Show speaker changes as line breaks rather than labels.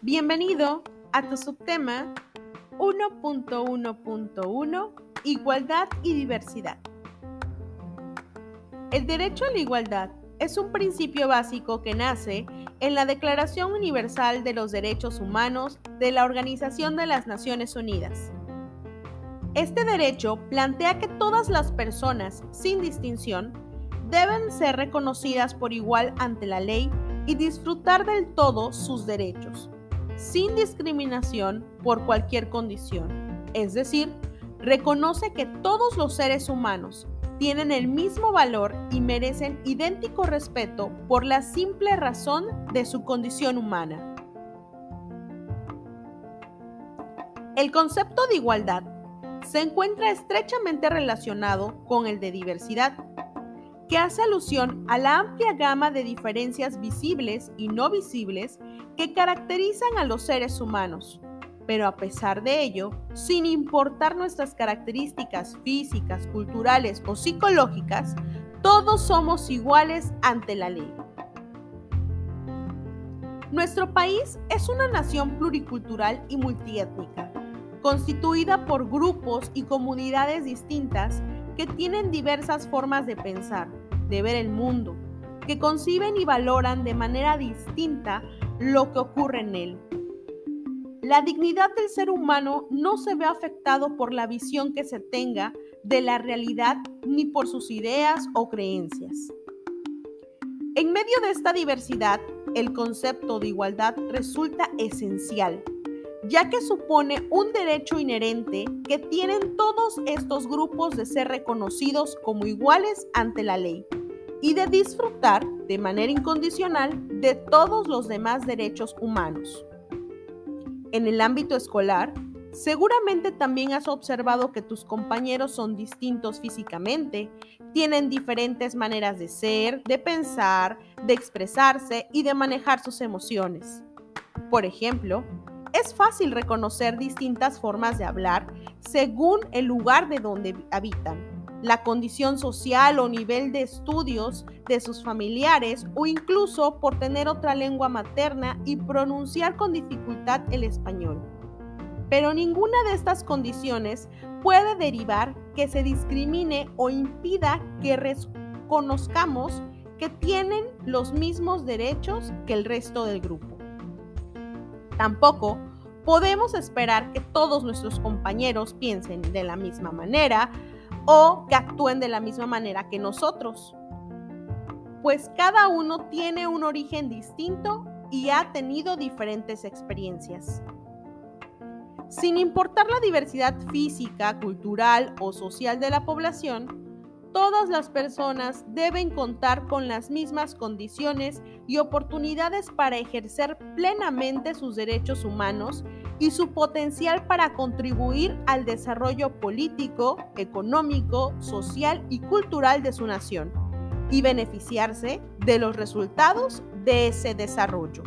Bienvenido a tu subtema 1.1.1 Igualdad y diversidad. El derecho a la igualdad es un principio básico que nace en la Declaración Universal de los Derechos Humanos de la Organización de las Naciones Unidas. Este derecho plantea que todas las personas, sin distinción, deben ser reconocidas por igual ante la ley y disfrutar del todo sus derechos, sin discriminación por cualquier condición. Es decir, reconoce que todos los seres humanos tienen el mismo valor y merecen idéntico respeto por la simple razón de su condición humana. El concepto de igualdad se encuentra estrechamente relacionado con el de diversidad, que hace alusión a la amplia gama de diferencias visibles y no visibles que caracterizan a los seres humanos. Pero a pesar de ello, sin importar nuestras características físicas, culturales o psicológicas, todos somos iguales ante la ley. Nuestro país es una nación pluricultural y multiétnica, constituida por grupos y comunidades distintas que tienen diversas formas de pensar, de ver el mundo, que conciben y valoran de manera distinta lo que ocurre en él. La dignidad del ser humano no se ve afectado por la visión que se tenga de la realidad ni por sus ideas o creencias. En medio de esta diversidad, el concepto de igualdad resulta esencial, ya que supone un derecho inherente que tienen todos estos grupos de ser reconocidos como iguales ante la ley y de disfrutar de manera incondicional de todos los demás derechos humanos. En el ámbito escolar, seguramente también has observado que tus compañeros son distintos físicamente, tienen diferentes maneras de ser, de pensar, de expresarse y de manejar sus emociones. Por ejemplo, es fácil reconocer distintas formas de hablar según el lugar de donde habitan la condición social o nivel de estudios de sus familiares o incluso por tener otra lengua materna y pronunciar con dificultad el español. Pero ninguna de estas condiciones puede derivar que se discrimine o impida que reconozcamos que tienen los mismos derechos que el resto del grupo. Tampoco podemos esperar que todos nuestros compañeros piensen de la misma manera, o que actúen de la misma manera que nosotros. Pues cada uno tiene un origen distinto y ha tenido diferentes experiencias. Sin importar la diversidad física, cultural o social de la población, todas las personas deben contar con las mismas condiciones y oportunidades para ejercer plenamente sus derechos humanos y su potencial para contribuir al desarrollo político, económico, social y cultural de su nación y beneficiarse de los resultados de ese desarrollo.